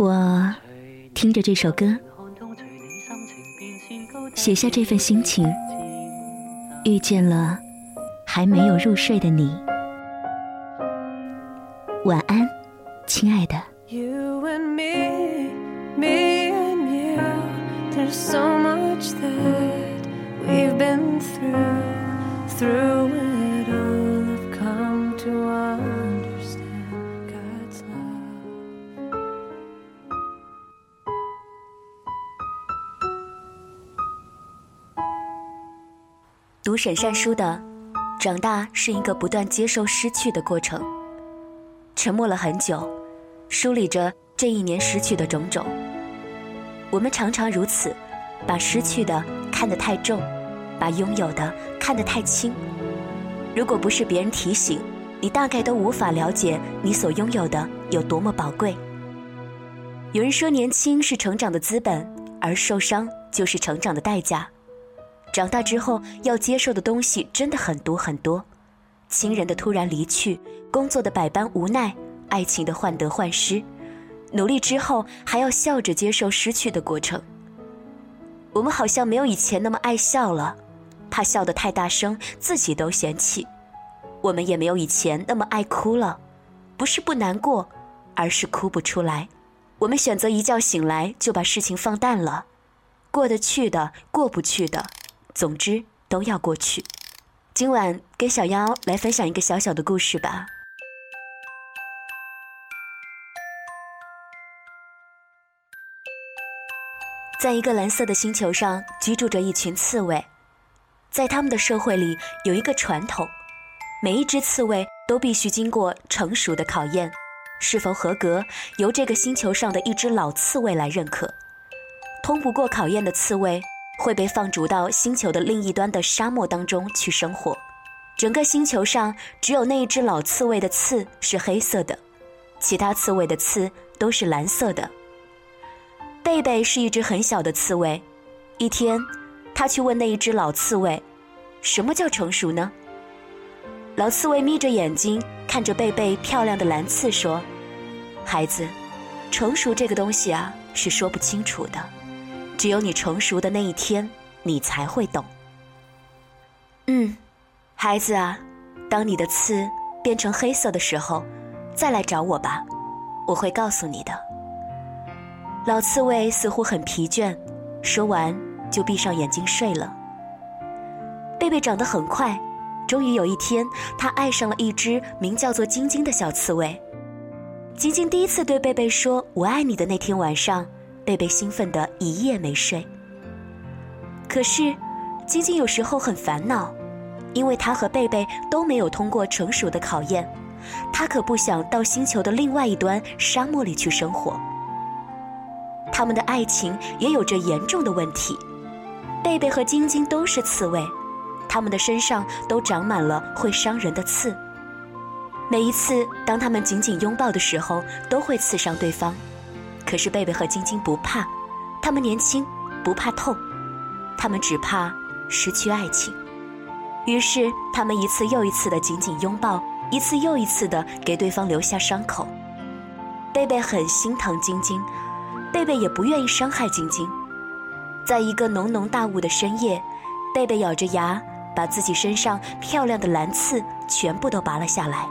我听着这首歌，写下这份心情，遇见了还没有入睡的你。晚安，亲爱的。You and me, me and you, there's so much that we've been through, through 读沈善书的，长大是一个不断接受失去的过程。沉默了很久，梳理着这一年失去的种种。我们常常如此，把失去的看得太重，把拥有的看得太轻。如果不是别人提醒，你大概都无法了解你所拥有的有多么宝贵。有人说，年轻是成长的资本，而受伤就是成长的代价。长大之后要接受的东西真的很多很多。亲人的突然离去，工作的百般无奈，爱情的患得患失，努力之后还要笑着接受失去的过程。我们好像没有以前那么爱笑了，怕笑得太大声自己都嫌弃。我们也没有以前那么爱哭了，不是不难过，而是哭不出来。我们选择一觉醒来就把事情放淡了，过得去的，过不去的，总之都要过去。今晚跟小妖来分享一个小小的故事吧。在一个蓝色的星球上，居住着一群刺猬。在他们的社会里，有一个传统：每一只刺猬都必须经过成熟的考验，是否合格由这个星球上的一只老刺猬来认可。通不过考验的刺猬。会被放逐到星球的另一端的沙漠当中去生活。整个星球上只有那一只老刺猬的刺是黑色的，其他刺猬的刺都是蓝色的。贝贝是一只很小的刺猬。一天，他去问那一只老刺猬：“什么叫成熟呢？”老刺猬眯着眼睛看着贝贝漂亮的蓝刺说：“孩子，成熟这个东西啊，是说不清楚的。”只有你成熟的那一天，你才会懂。嗯，孩子啊，当你的刺变成黑色的时候，再来找我吧，我会告诉你的。老刺猬似乎很疲倦，说完就闭上眼睛睡了。贝贝长得很快，终于有一天，他爱上了一只名叫做晶晶的小刺猬。晶晶第一次对贝贝说“我爱你”的那天晚上。贝贝兴奋的一夜没睡。可是，晶晶有时候很烦恼，因为她和贝贝都没有通过成熟的考验，她可不想到星球的另外一端沙漠里去生活。他们的爱情也有着严重的问题。贝贝和晶晶都是刺猬，他们的身上都长满了会伤人的刺。每一次当他们紧紧拥抱的时候，都会刺伤对方。可是贝贝和晶晶不怕，他们年轻，不怕痛，他们只怕失去爱情。于是他们一次又一次的紧紧拥抱，一次又一次的给对方留下伤口。贝贝很心疼晶晶，贝贝也不愿意伤害晶晶。在一个浓浓大雾的深夜，贝贝咬着牙，把自己身上漂亮的蓝刺全部都拔了下来，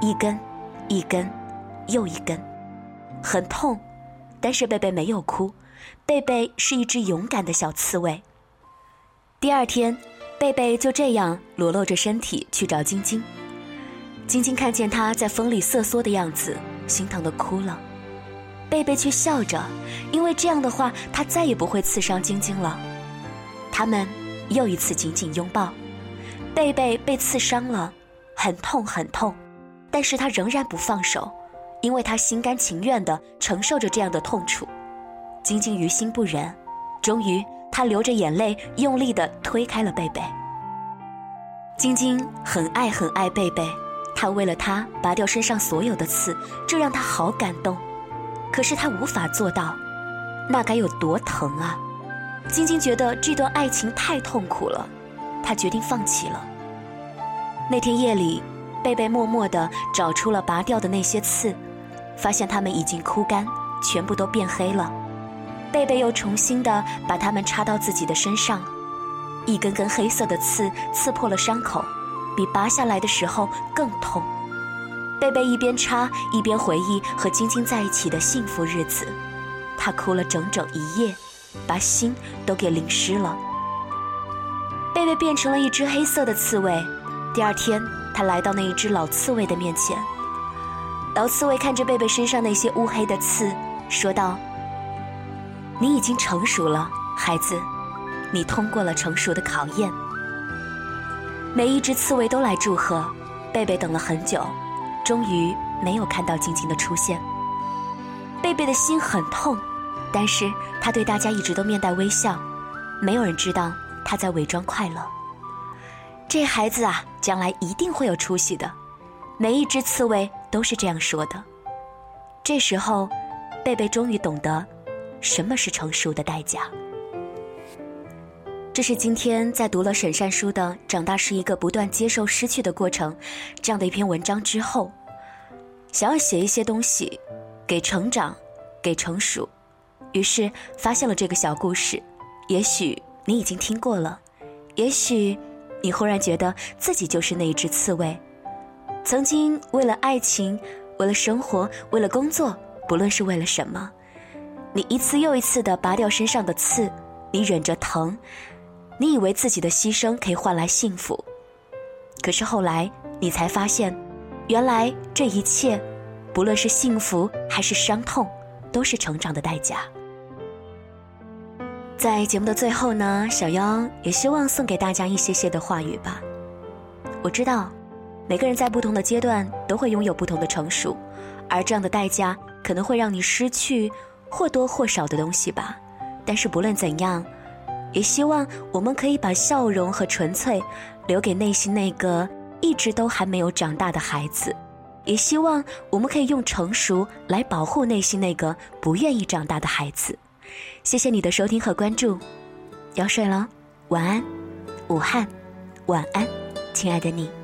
一根，一根，又一根，很痛。但是贝贝没有哭，贝贝是一只勇敢的小刺猬。第二天，贝贝就这样裸露着身体去找晶晶。晶晶看见他在风里瑟缩的样子，心疼的哭了。贝贝却笑着，因为这样的话，他再也不会刺伤晶晶了。他们又一次紧紧拥抱。贝贝被刺伤了，很痛很痛，但是他仍然不放手。因为他心甘情愿地承受着这样的痛楚，晶晶于心不忍，终于她流着眼泪，用力地推开了贝贝。晶晶很爱很爱贝贝，她为了他拔掉身上所有的刺，这让她好感动。可是她无法做到，那该有多疼啊！晶晶觉得这段爱情太痛苦了，她决定放弃了。那天夜里，贝贝默默地找出了拔掉的那些刺。发现它们已经枯干，全部都变黑了。贝贝又重新的把它们插到自己的身上，一根根黑色的刺刺破了伤口，比拔下来的时候更痛。贝贝一边插一边回忆和晶晶在一起的幸福日子，他哭了整整一夜，把心都给淋湿了。贝贝变成了一只黑色的刺猬。第二天，他来到那一只老刺猬的面前。老刺猬看着贝贝身上那些乌黑的刺，说道。你已经成熟了，孩子，你通过了成熟的考验。每一只刺猬都来祝贺，贝贝等了很久，终于没有看到晶晶的出现。贝贝的心很痛，但是他对大家一直都面带微笑，没有人知道他在伪装快乐。这孩子啊，将来一定会有出息的，每一只刺猬都是这样说的。这时候，贝贝终于懂得。什么是成熟的代价？这是今天在读了沈善书的《长大是一个不断接受失去的过程》这样的一篇文章之后，想要写一些东西，给成长，给成熟，于是发现了这个小故事。也许你已经听过了，也许你忽然觉得自己就是那一只刺猬，曾经为了爱情，为了生活，为了工作，不论是为了什么。你一次又一次的拔掉身上的刺，你忍着疼，你以为自己的牺牲可以换来幸福，可是后来你才发现，原来这一切，不论是幸福还是伤痛，都是成长的代价。在节目的最后呢，小妖也希望送给大家一些些的话语吧。我知道，每个人在不同的阶段都会拥有不同的成熟，而这样的代价可能会让你失去。或多或少的东西吧，但是不论怎样，也希望我们可以把笑容和纯粹留给内心那个一直都还没有长大的孩子，也希望我们可以用成熟来保护内心那个不愿意长大的孩子。谢谢你的收听和关注，要睡了，晚安，武汉，晚安，亲爱的你。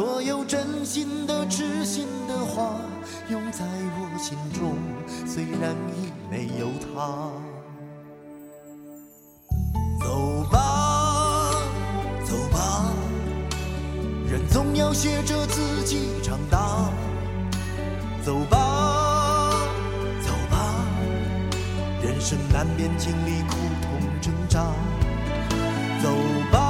所有真心的、痴心的话，永在我心中，虽然已没有他。走吧，走吧，人总要学着自己长大。走吧，走吧，人生难免经历苦痛挣扎。走吧。